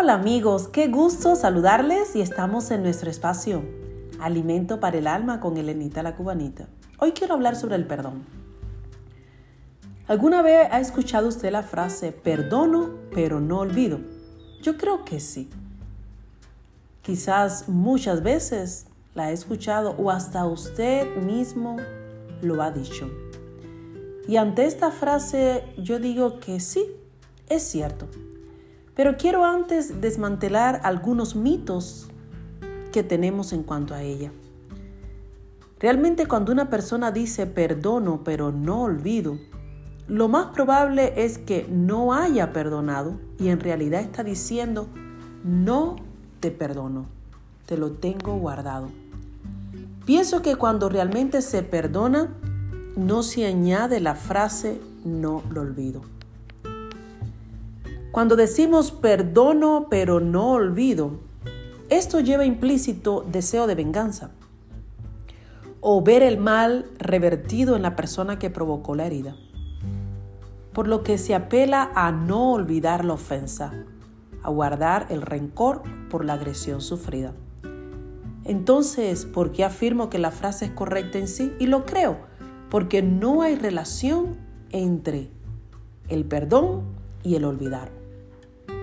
Hola amigos, qué gusto saludarles y estamos en nuestro espacio Alimento para el Alma con Elenita la Cubanita. Hoy quiero hablar sobre el perdón. ¿Alguna vez ha escuchado usted la frase perdono pero no olvido? Yo creo que sí. Quizás muchas veces la ha escuchado o hasta usted mismo lo ha dicho. Y ante esta frase yo digo que sí, es cierto. Pero quiero antes desmantelar algunos mitos que tenemos en cuanto a ella. Realmente cuando una persona dice perdono pero no olvido, lo más probable es que no haya perdonado y en realidad está diciendo no te perdono, te lo tengo guardado. Pienso que cuando realmente se perdona, no se añade la frase no lo olvido. Cuando decimos perdono pero no olvido, esto lleva implícito deseo de venganza o ver el mal revertido en la persona que provocó la herida. Por lo que se apela a no olvidar la ofensa, a guardar el rencor por la agresión sufrida. Entonces, ¿por qué afirmo que la frase es correcta en sí? Y lo creo, porque no hay relación entre el perdón y el olvidar.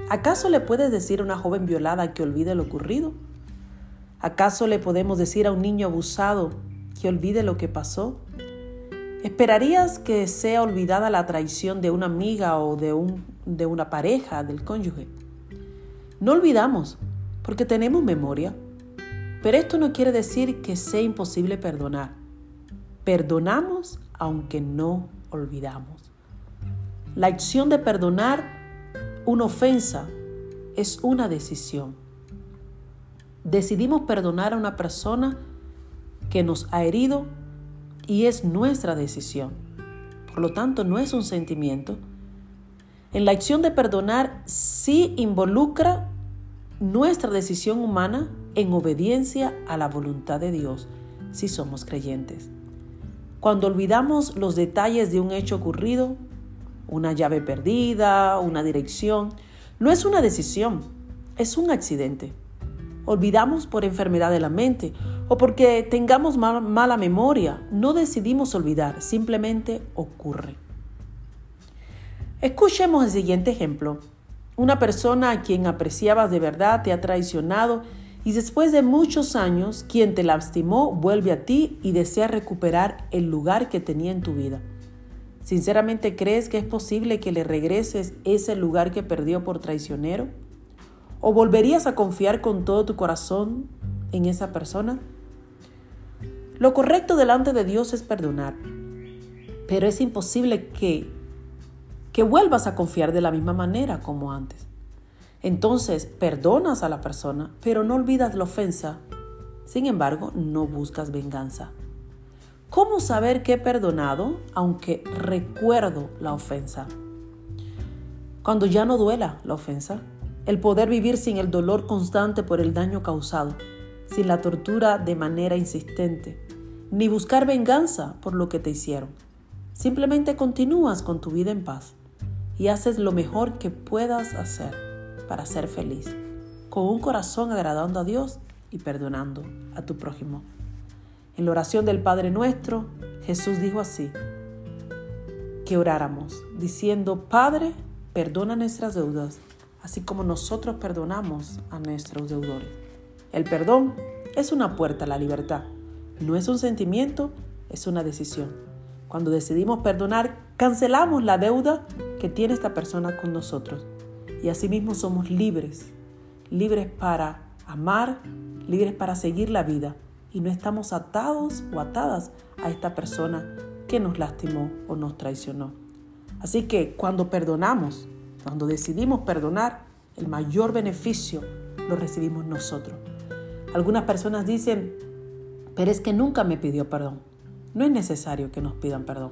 ¿Acaso le puedes decir a una joven violada que olvide lo ocurrido? ¿Acaso le podemos decir a un niño abusado que olvide lo que pasó? ¿Esperarías que sea olvidada la traición de una amiga o de, un, de una pareja, del cónyuge? No olvidamos, porque tenemos memoria. Pero esto no quiere decir que sea imposible perdonar. Perdonamos aunque no olvidamos. La acción de perdonar una ofensa es una decisión. Decidimos perdonar a una persona que nos ha herido y es nuestra decisión. Por lo tanto, no es un sentimiento. En la acción de perdonar sí involucra nuestra decisión humana en obediencia a la voluntad de Dios si somos creyentes. Cuando olvidamos los detalles de un hecho ocurrido, una llave perdida, una dirección. No es una decisión, es un accidente. Olvidamos por enfermedad de la mente o porque tengamos mala memoria. No decidimos olvidar, simplemente ocurre. Escuchemos el siguiente ejemplo. Una persona a quien apreciabas de verdad te ha traicionado y después de muchos años quien te lastimó vuelve a ti y desea recuperar el lugar que tenía en tu vida. ¿Sinceramente crees que es posible que le regreses ese lugar que perdió por traicionero? ¿O volverías a confiar con todo tu corazón en esa persona? Lo correcto delante de Dios es perdonar, pero es imposible que, que vuelvas a confiar de la misma manera como antes. Entonces, perdonas a la persona, pero no olvidas la ofensa. Sin embargo, no buscas venganza. ¿Cómo saber que he perdonado aunque recuerdo la ofensa? Cuando ya no duela la ofensa, el poder vivir sin el dolor constante por el daño causado, sin la tortura de manera insistente, ni buscar venganza por lo que te hicieron. Simplemente continúas con tu vida en paz y haces lo mejor que puedas hacer para ser feliz, con un corazón agradando a Dios y perdonando a tu prójimo. En la oración del Padre nuestro, Jesús dijo así, que oráramos, diciendo, Padre, perdona nuestras deudas, así como nosotros perdonamos a nuestros deudores. El perdón es una puerta a la libertad, no es un sentimiento, es una decisión. Cuando decidimos perdonar, cancelamos la deuda que tiene esta persona con nosotros y asimismo somos libres, libres para amar, libres para seguir la vida y no estamos atados o atadas a esta persona que nos lastimó o nos traicionó. Así que cuando perdonamos, cuando decidimos perdonar, el mayor beneficio lo recibimos nosotros. Algunas personas dicen, pero es que nunca me pidió perdón. No es necesario que nos pidan perdón.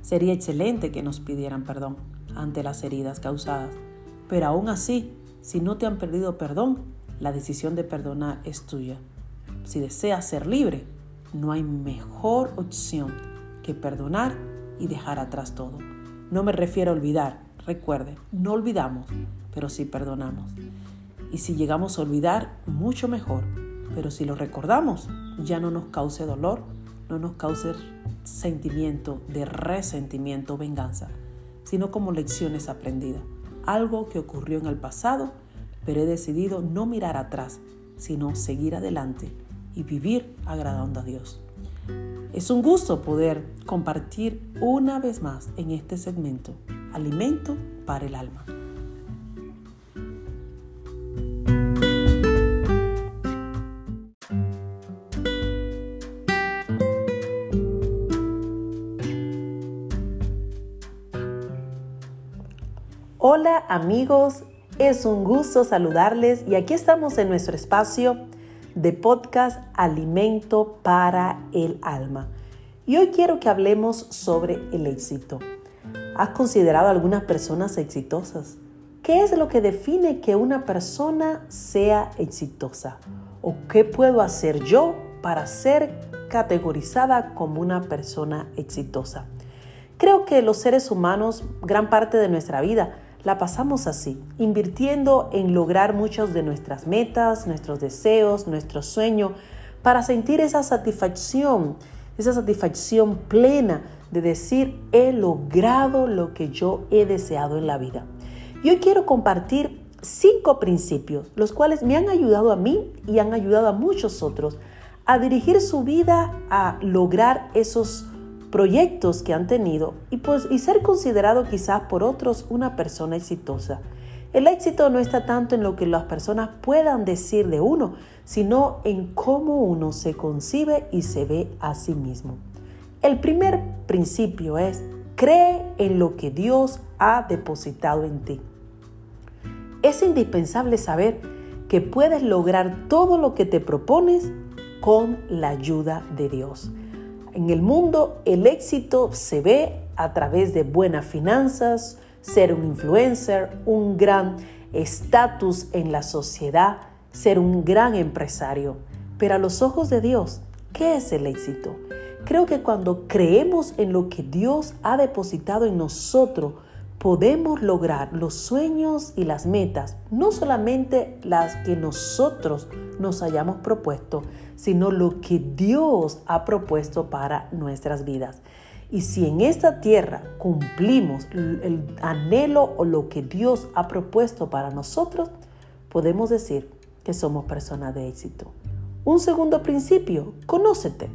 Sería excelente que nos pidieran perdón ante las heridas causadas. Pero aún así, si no te han pedido perdón, la decisión de perdonar es tuya. Si deseas ser libre, no hay mejor opción que perdonar y dejar atrás todo. No me refiero a olvidar, recuerde, no olvidamos, pero sí perdonamos. Y si llegamos a olvidar, mucho mejor. Pero si lo recordamos, ya no nos cause dolor, no nos cause sentimiento de resentimiento o venganza, sino como lecciones aprendidas. Algo que ocurrió en el pasado, pero he decidido no mirar atrás, sino seguir adelante y vivir agradando a Dios. Es un gusto poder compartir una vez más en este segmento Alimento para el Alma. Hola amigos, es un gusto saludarles y aquí estamos en nuestro espacio de podcast Alimento para el Alma. Y hoy quiero que hablemos sobre el éxito. ¿Has considerado algunas personas exitosas? ¿Qué es lo que define que una persona sea exitosa? ¿O qué puedo hacer yo para ser categorizada como una persona exitosa? Creo que los seres humanos, gran parte de nuestra vida, la pasamos así, invirtiendo en lograr muchas de nuestras metas, nuestros deseos, nuestro sueño, para sentir esa satisfacción, esa satisfacción plena de decir, he logrado lo que yo he deseado en la vida. Y hoy quiero compartir cinco principios, los cuales me han ayudado a mí y han ayudado a muchos otros a dirigir su vida a lograr esos proyectos que han tenido y, pues, y ser considerado quizás por otros una persona exitosa. El éxito no está tanto en lo que las personas puedan decir de uno, sino en cómo uno se concibe y se ve a sí mismo. El primer principio es, cree en lo que Dios ha depositado en ti. Es indispensable saber que puedes lograr todo lo que te propones con la ayuda de Dios. En el mundo el éxito se ve a través de buenas finanzas, ser un influencer, un gran estatus en la sociedad, ser un gran empresario. Pero a los ojos de Dios, ¿qué es el éxito? Creo que cuando creemos en lo que Dios ha depositado en nosotros, podemos lograr los sueños y las metas, no solamente las que nosotros nos hayamos propuesto, sino lo que Dios ha propuesto para nuestras vidas. Y si en esta tierra cumplimos el anhelo o lo que Dios ha propuesto para nosotros, podemos decir que somos personas de éxito. Un segundo principio, conócete.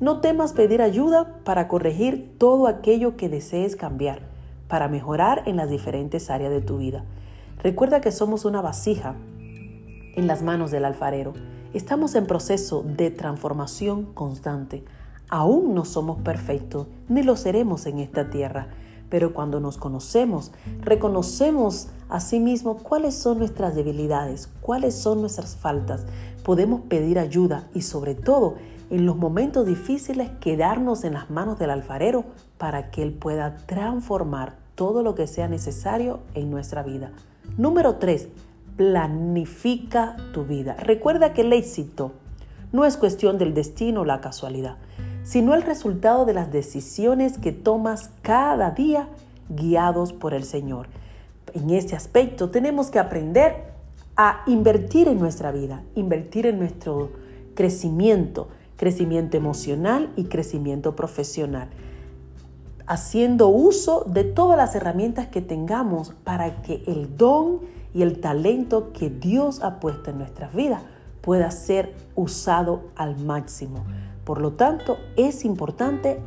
No temas pedir ayuda para corregir todo aquello que desees cambiar, para mejorar en las diferentes áreas de tu vida. Recuerda que somos una vasija en las manos del alfarero Estamos en proceso de transformación constante. Aún no somos perfectos, ni lo seremos en esta tierra, pero cuando nos conocemos, reconocemos a sí mismos cuáles son nuestras debilidades, cuáles son nuestras faltas, podemos pedir ayuda y sobre todo en los momentos difíciles quedarnos en las manos del alfarero para que Él pueda transformar todo lo que sea necesario en nuestra vida. Número 3 planifica tu vida. Recuerda que el éxito no es cuestión del destino o la casualidad, sino el resultado de las decisiones que tomas cada día guiados por el Señor. En este aspecto tenemos que aprender a invertir en nuestra vida, invertir en nuestro crecimiento, crecimiento emocional y crecimiento profesional, haciendo uso de todas las herramientas que tengamos para que el don y el talento que Dios ha puesto en nuestras vidas pueda ser usado al máximo. Por lo tanto, es importante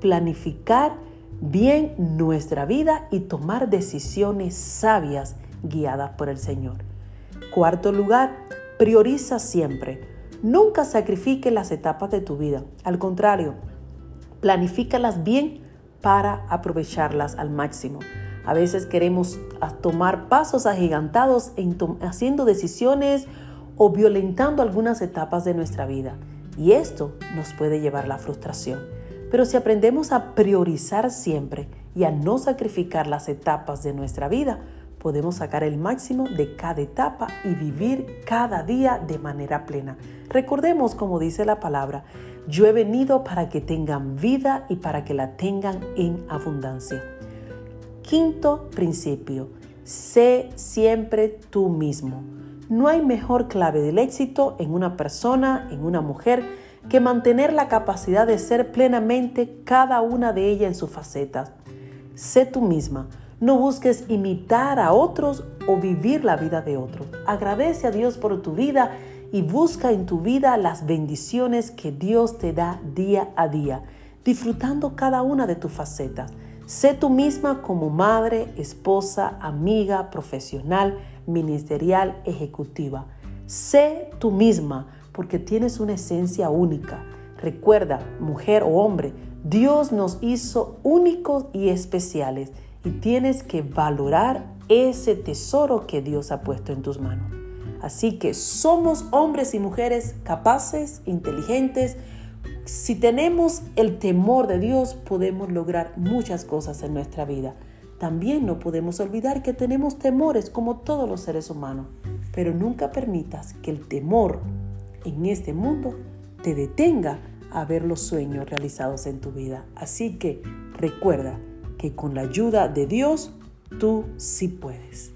planificar bien nuestra vida y tomar decisiones sabias guiadas por el Señor. Cuarto lugar, prioriza siempre. Nunca sacrifique las etapas de tu vida. Al contrario, planifícalas bien para aprovecharlas al máximo. A veces queremos tomar pasos agigantados haciendo decisiones o violentando algunas etapas de nuestra vida. Y esto nos puede llevar a la frustración. Pero si aprendemos a priorizar siempre y a no sacrificar las etapas de nuestra vida, podemos sacar el máximo de cada etapa y vivir cada día de manera plena. Recordemos, como dice la palabra, yo he venido para que tengan vida y para que la tengan en abundancia. Quinto principio, sé siempre tú mismo. No hay mejor clave del éxito en una persona, en una mujer, que mantener la capacidad de ser plenamente cada una de ellas en sus facetas. Sé tú misma. No busques imitar a otros o vivir la vida de otros. Agradece a Dios por tu vida y busca en tu vida las bendiciones que Dios te da día a día, disfrutando cada una de tus facetas. Sé tú misma como madre, esposa, amiga, profesional, ministerial, ejecutiva. Sé tú misma porque tienes una esencia única. Recuerda, mujer o hombre, Dios nos hizo únicos y especiales y tienes que valorar ese tesoro que Dios ha puesto en tus manos. Así que somos hombres y mujeres capaces, inteligentes. Si tenemos el temor de Dios, podemos lograr muchas cosas en nuestra vida. También no podemos olvidar que tenemos temores como todos los seres humanos, pero nunca permitas que el temor en este mundo te detenga a ver los sueños realizados en tu vida. Así que recuerda que con la ayuda de Dios, tú sí puedes.